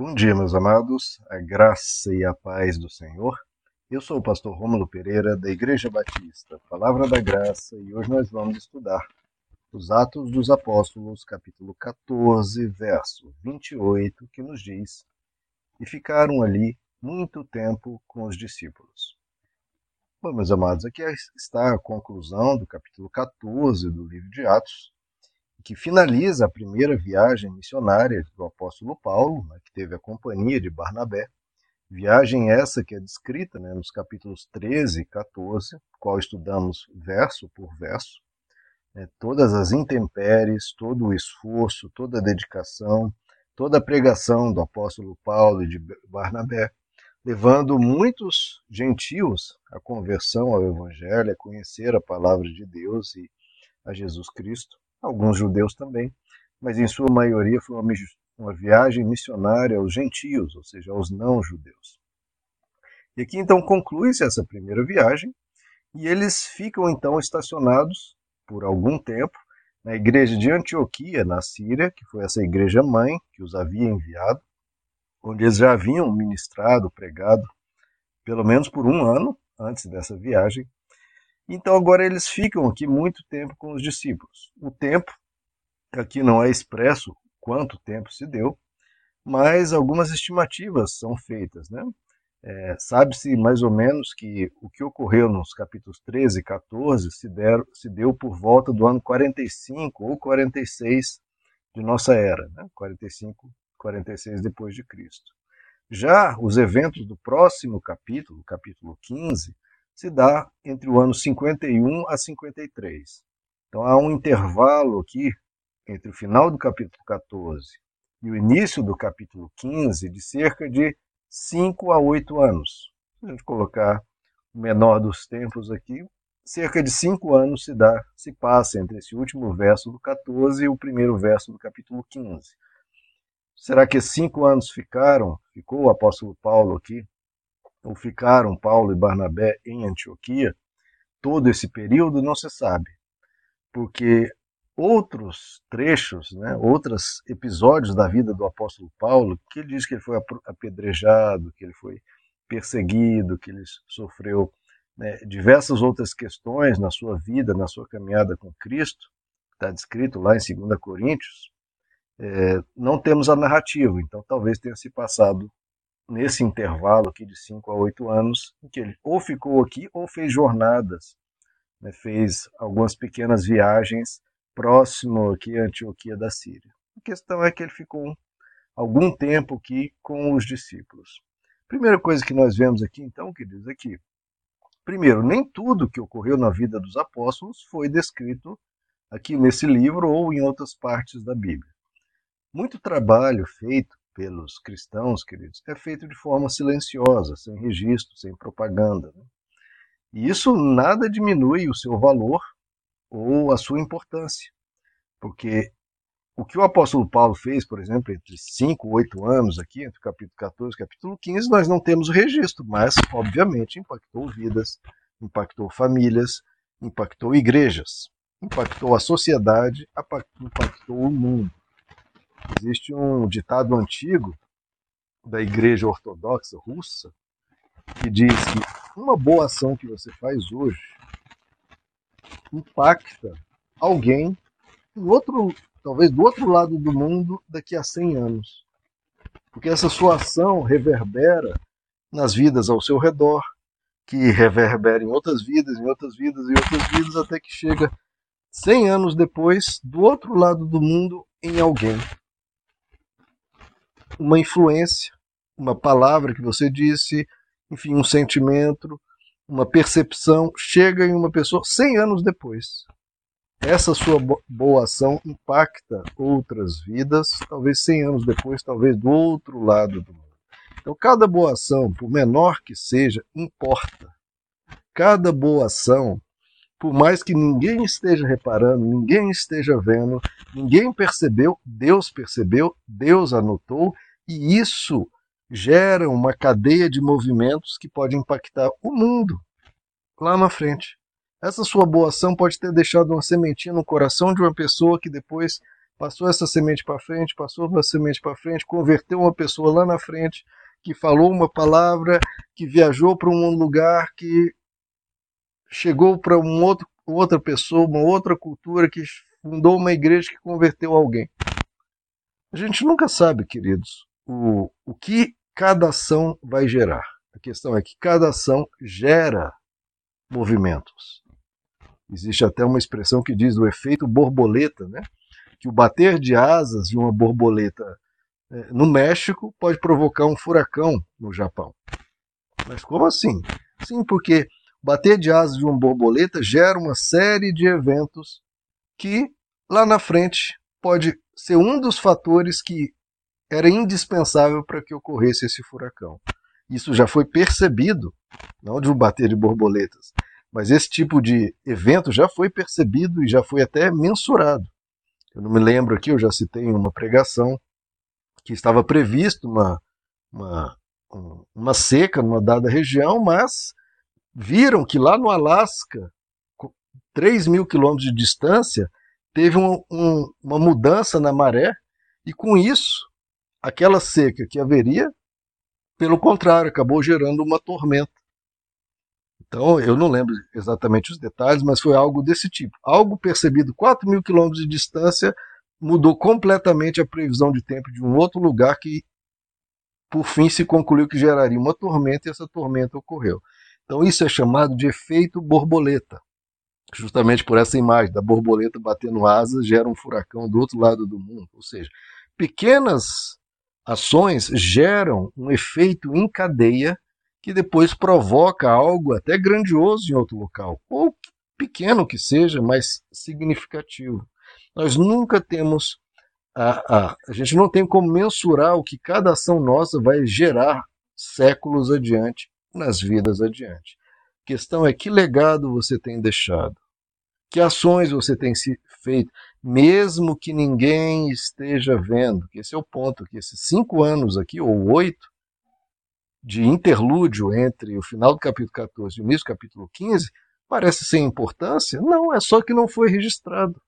Bom dia, meus amados, a graça e a paz do Senhor. Eu sou o pastor Rômulo Pereira, da Igreja Batista, Palavra da Graça, e hoje nós vamos estudar os Atos dos Apóstolos, capítulo 14, verso 28, que nos diz: E ficaram ali muito tempo com os discípulos. Bom, meus amados, aqui está a conclusão do capítulo 14 do livro de Atos que finaliza a primeira viagem missionária do apóstolo Paulo, né, que teve a companhia de Barnabé. Viagem essa que é descrita né, nos capítulos 13 e 14, qual estudamos verso por verso. Né, todas as intempéries, todo o esforço, toda a dedicação, toda a pregação do apóstolo Paulo e de Barnabé, levando muitos gentios à conversão ao Evangelho, a conhecer a palavra de Deus e a Jesus Cristo alguns judeus também, mas em sua maioria foi uma, viagem missionária aos gentios, ou seja, aos não-judeus. E aqui então conclui-se essa primeira viagem e eles ficam então estacionados por algum tempo na igreja de Antioquia, na Síria, que foi essa igreja mãe que os havia enviado, onde eles já haviam ministrado, pregado, pelo menos por um ano antes dessa viagem, então agora eles ficam aqui muito tempo com os discípulos. O tempo aqui não é expresso quanto tempo se deu, mas algumas estimativas são feitas. Né? É, Sabe-se mais ou menos que o que ocorreu nos capítulos 13 e 14 se, der, se deu por volta do ano 45 ou 46 de nossa era, né? 45, 46 depois de Cristo. Já os eventos do próximo capítulo, capítulo 15, se dá entre o ano 51 a 53. Então há um intervalo aqui entre o final do capítulo 14 e o início do capítulo 15 de cerca de 5 a 8 anos. Se a gente colocar o menor dos tempos aqui, cerca de 5 anos se dá, se passa entre esse último verso do 14 e o primeiro verso do capítulo 15. Será que cinco anos ficaram? Ficou o apóstolo Paulo aqui ou ficaram Paulo e Barnabé em Antioquia, todo esse período não se sabe, porque outros trechos, né, outros episódios da vida do apóstolo Paulo, que ele diz que ele foi apedrejado, que ele foi perseguido, que ele sofreu né, diversas outras questões na sua vida, na sua caminhada com Cristo, está descrito lá em 2 Coríntios, é, não temos a narrativa, então talvez tenha se passado nesse intervalo aqui de 5 a 8 anos, em que ele ou ficou aqui ou fez jornadas, né, fez algumas pequenas viagens próximo aqui a Antioquia da Síria. A questão é que ele ficou algum tempo aqui com os discípulos. Primeira coisa que nós vemos aqui, então, que diz aqui. Primeiro, nem tudo que ocorreu na vida dos apóstolos foi descrito aqui nesse livro ou em outras partes da Bíblia. Muito trabalho feito pelos cristãos, queridos, é feito de forma silenciosa, sem registro, sem propaganda. Né? E isso nada diminui o seu valor ou a sua importância, porque o que o apóstolo Paulo fez, por exemplo, entre 5 e 8 anos aqui, entre o capítulo 14 e capítulo 15, nós não temos o registro, mas, obviamente, impactou vidas, impactou famílias, impactou igrejas, impactou a sociedade, impactou o mundo. Existe um ditado antigo da Igreja Ortodoxa Russa que diz que uma boa ação que você faz hoje impacta alguém do outro, talvez do outro lado do mundo daqui a 100 anos. Porque essa sua ação reverbera nas vidas ao seu redor, que reverbera em outras vidas, em outras vidas e outras vidas, até que chega 100 anos depois, do outro lado do mundo, em alguém uma influência, uma palavra que você disse, enfim, um sentimento, uma percepção, chega em uma pessoa 100 anos depois. Essa sua boa ação impacta outras vidas, talvez 100 anos depois, talvez do outro lado do mundo. Então, cada boa ação, por menor que seja, importa. Cada boa ação, por mais que ninguém esteja reparando, ninguém esteja vendo, ninguém percebeu, Deus percebeu, Deus anotou e isso gera uma cadeia de movimentos que pode impactar o mundo lá na frente. Essa sua boa ação pode ter deixado uma sementinha no coração de uma pessoa que depois passou essa semente para frente, passou uma semente para frente, converteu uma pessoa lá na frente que falou uma palavra, que viajou para um lugar, que chegou para um outro, outra pessoa, uma outra cultura, que fundou uma igreja que converteu alguém. A gente nunca sabe, queridos, o, o que cada ação vai gerar. A questão é que cada ação gera movimentos. Existe até uma expressão que diz o efeito borboleta, né? que o bater de asas de uma borboleta é, no México pode provocar um furacão no Japão. Mas como assim? Sim, porque bater de asas de uma borboleta gera uma série de eventos que lá na frente pode ser um dos fatores que era indispensável para que ocorresse esse furacão. Isso já foi percebido, não de um bater de borboletas, mas esse tipo de evento já foi percebido e já foi até mensurado. Eu não me lembro aqui, eu já citei em uma pregação que estava previsto uma, uma, uma seca numa dada região, mas viram que lá no Alasca, 3 mil quilômetros de distância, teve um, um, uma mudança na maré, e com isso, aquela seca que haveria, pelo contrário, acabou gerando uma tormenta. Então, eu não lembro exatamente os detalhes, mas foi algo desse tipo. Algo percebido 4 mil quilômetros de distância mudou completamente a previsão de tempo de um outro lugar que, por fim, se concluiu que geraria uma tormenta e essa tormenta ocorreu. Então, isso é chamado de efeito borboleta. Justamente por essa imagem da borboleta batendo asas gera um furacão do outro lado do mundo. Ou seja, pequenas ações geram um efeito em cadeia que depois provoca algo até grandioso em outro local, ou pequeno que seja, mas significativo. Nós nunca temos a, a, a gente não tem como mensurar o que cada ação nossa vai gerar séculos adiante, nas vidas adiante. A questão é que legado você tem deixado, que ações você tem feito, mesmo que ninguém esteja vendo. Esse é o ponto, que esses cinco anos aqui, ou oito, de interlúdio entre o final do capítulo 14 e o início do capítulo 15 parece sem importância? Não, é só que não foi registrado.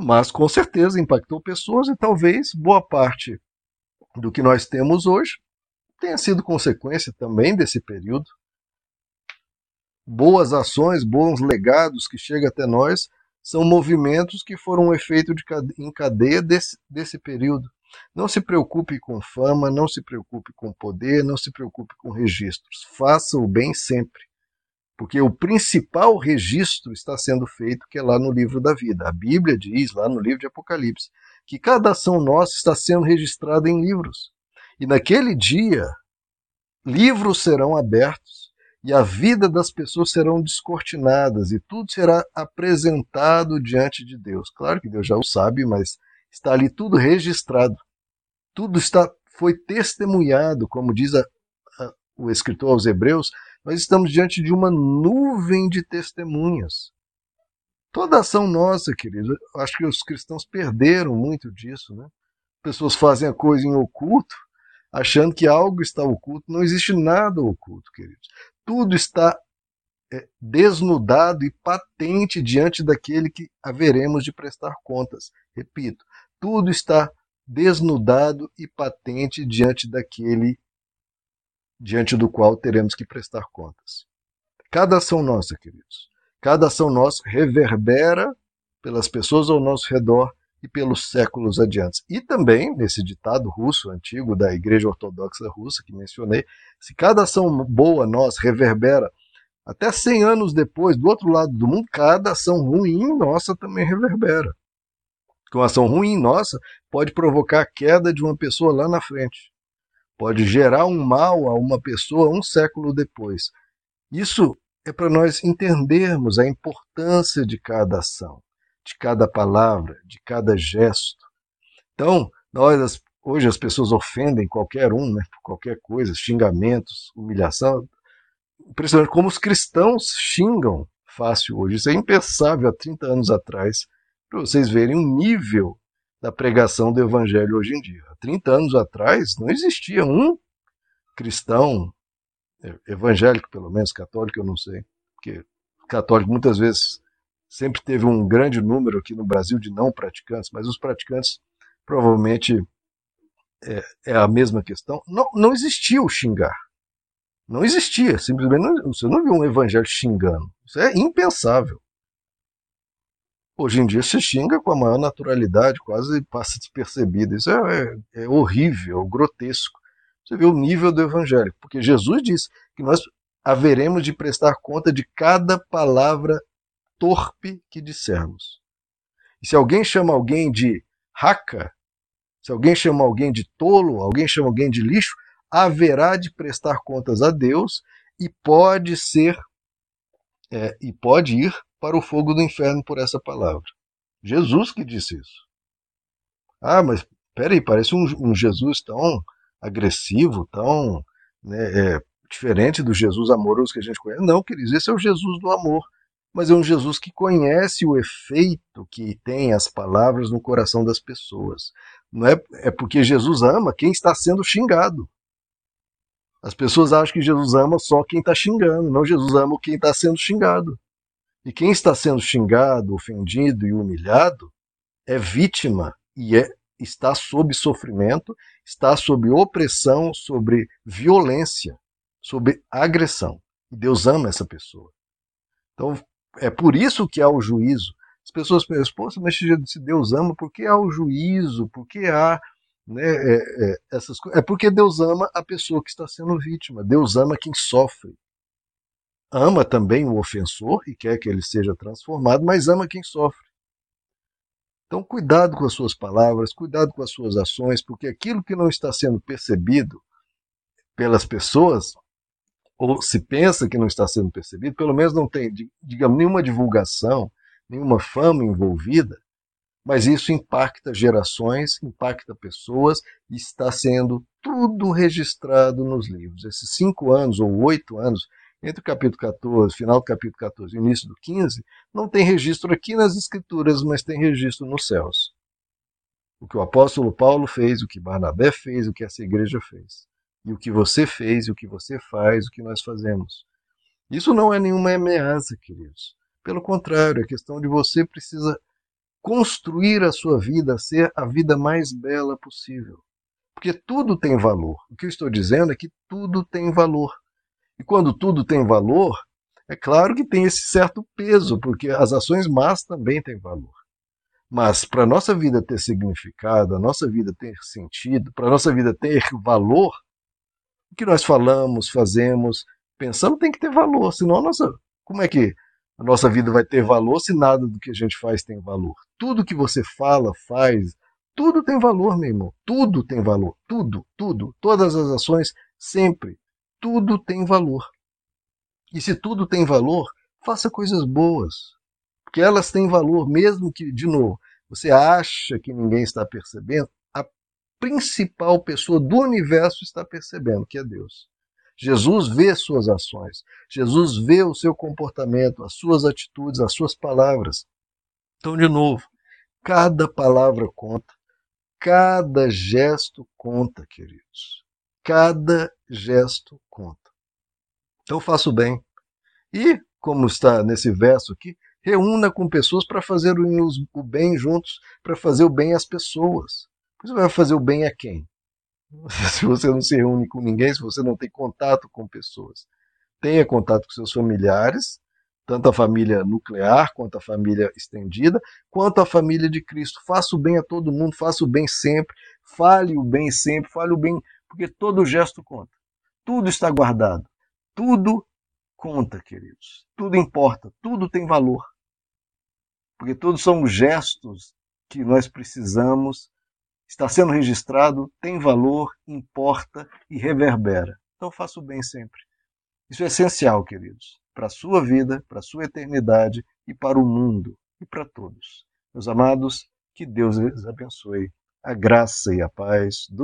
Mas com certeza impactou pessoas e talvez boa parte do que nós temos hoje tenha sido consequência também desse período. Boas ações, bons legados que chegam até nós são movimentos que foram um efeito de em cadeia desse, desse período. Não se preocupe com fama, não se preocupe com poder, não se preocupe com registros. Faça o bem sempre. Porque o principal registro está sendo feito, que é lá no livro da vida. A Bíblia diz, lá no livro de Apocalipse, que cada ação nossa está sendo registrada em livros. E naquele dia, livros serão abertos e a vida das pessoas serão descortinadas e tudo será apresentado diante de Deus. Claro que Deus já o sabe, mas está ali tudo registrado. Tudo está foi testemunhado, como diz a, a, o escritor aos Hebreus, nós estamos diante de uma nuvem de testemunhas. Toda ação nossa, querido, acho que os cristãos perderam muito disso, né? Pessoas fazem a coisa em oculto, achando que algo está oculto. Não existe nada oculto, queridos. Tudo está é, desnudado e patente diante daquele que haveremos de prestar contas. Repito, tudo está desnudado e patente diante daquele diante do qual teremos que prestar contas. Cada ação nossa, queridos, cada ação nossa reverbera pelas pessoas ao nosso redor e pelos séculos adiante. E também, nesse ditado russo antigo da Igreja Ortodoxa Russa que mencionei, se cada ação boa nossa reverbera até 100 anos depois, do outro lado do mundo, cada ação ruim nossa também reverbera. Com ação ruim nossa, pode provocar a queda de uma pessoa lá na frente pode gerar um mal a uma pessoa um século depois. Isso é para nós entendermos a importância de cada ação, de cada palavra, de cada gesto. Então, nós, hoje as pessoas ofendem qualquer um, né, por qualquer coisa, xingamentos, humilhação. Impressionante como os cristãos xingam fácil hoje. Isso é impensável há 30 anos atrás, para vocês verem o nível da pregação do evangelho hoje em dia. Há 30 anos atrás não existia um cristão evangélico, pelo menos católico, eu não sei, porque católico muitas vezes sempre teve um grande número aqui no Brasil de não praticantes, mas os praticantes provavelmente é, é a mesma questão. Não, não existia o xingar. Não existia. Simplesmente não, você não viu um evangelho xingando. Isso é impensável. Hoje em dia se xinga com a maior naturalidade, quase passa despercebido. Isso é, é, é horrível, grotesco. Você vê o nível do evangelho. Porque Jesus disse que nós haveremos de prestar conta de cada palavra torpe que dissermos. E se alguém chama alguém de raca, se alguém chama alguém de tolo, alguém chama alguém de lixo, haverá de prestar contas a Deus e pode ser é, e pode ir para o fogo do inferno por essa palavra. Jesus que disse isso. Ah, mas peraí, parece um, um Jesus tão agressivo, tão né, é, diferente do Jesus amoroso que a gente conhece. Não, queridos, esse é o Jesus do amor. Mas é um Jesus que conhece o efeito que tem as palavras no coração das pessoas. Não é, é porque Jesus ama quem está sendo xingado. As pessoas acham que Jesus ama só quem está xingando, não Jesus ama quem está sendo xingado. E quem está sendo xingado, ofendido e humilhado é vítima e é, está sob sofrimento, está sob opressão, sobre violência sobre agressão. E Deus ama essa pessoa. Então, é por isso que há o juízo. As pessoas pensam, mas se Deus ama, por que há o juízo? Por que há né, é, é, essas coisas? É porque Deus ama a pessoa que está sendo vítima. Deus ama quem sofre. Ama também o ofensor e quer que ele seja transformado, mas ama quem sofre. Então, cuidado com as suas palavras, cuidado com as suas ações, porque aquilo que não está sendo percebido pelas pessoas ou se pensa que não está sendo percebido, pelo menos não tem, digamos, nenhuma divulgação, nenhuma fama envolvida, mas isso impacta gerações, impacta pessoas e está sendo tudo registrado nos livros. Esses cinco anos ou oito anos, entre o capítulo 14, final do capítulo 14 e início do 15, não tem registro aqui nas Escrituras, mas tem registro nos céus. O que o apóstolo Paulo fez, o que Barnabé fez, o que essa igreja fez e o que você fez, e o que você faz, o que nós fazemos. Isso não é nenhuma ameaça, queridos. Pelo contrário, é questão de você precisa construir a sua vida, ser a vida mais bela possível. Porque tudo tem valor. O que eu estou dizendo é que tudo tem valor. E quando tudo tem valor, é claro que tem esse certo peso, porque as ações más também têm valor. Mas para a nossa vida ter significado, a nossa vida ter sentido, para a nossa vida ter valor, o que nós falamos, fazemos, pensamos tem que ter valor, senão nossa, como é que a nossa vida vai ter valor se nada do que a gente faz tem valor? Tudo que você fala, faz, tudo tem valor, meu irmão. Tudo tem valor. Tudo, tudo. Todas as ações, sempre. Tudo tem valor. E se tudo tem valor, faça coisas boas. Porque elas têm valor, mesmo que, de novo, você acha que ninguém está percebendo, principal pessoa do universo está percebendo, que é Deus. Jesus vê suas ações, Jesus vê o seu comportamento, as suas atitudes, as suas palavras. Então, de novo, cada palavra conta, cada gesto conta, queridos. Cada gesto conta. Então, faça o bem. E, como está nesse verso aqui, reúna com pessoas para fazer o bem juntos, para fazer o bem às pessoas. Você vai fazer o bem a quem? Se você não se reúne com ninguém, se você não tem contato com pessoas. Tenha contato com seus familiares, tanto a família nuclear, quanto a família estendida, quanto a família de Cristo. Faça o bem a todo mundo, faça o bem sempre, fale o bem sempre, fale o bem, porque todo gesto conta. Tudo está guardado. Tudo conta, queridos. Tudo importa, tudo tem valor. Porque todos são gestos que nós precisamos está sendo registrado, tem valor, importa e reverbera. Então faça o bem sempre. Isso é essencial, queridos, para a sua vida, para a sua eternidade e para o mundo e para todos. Meus amados, que Deus les abençoe. A graça e a paz do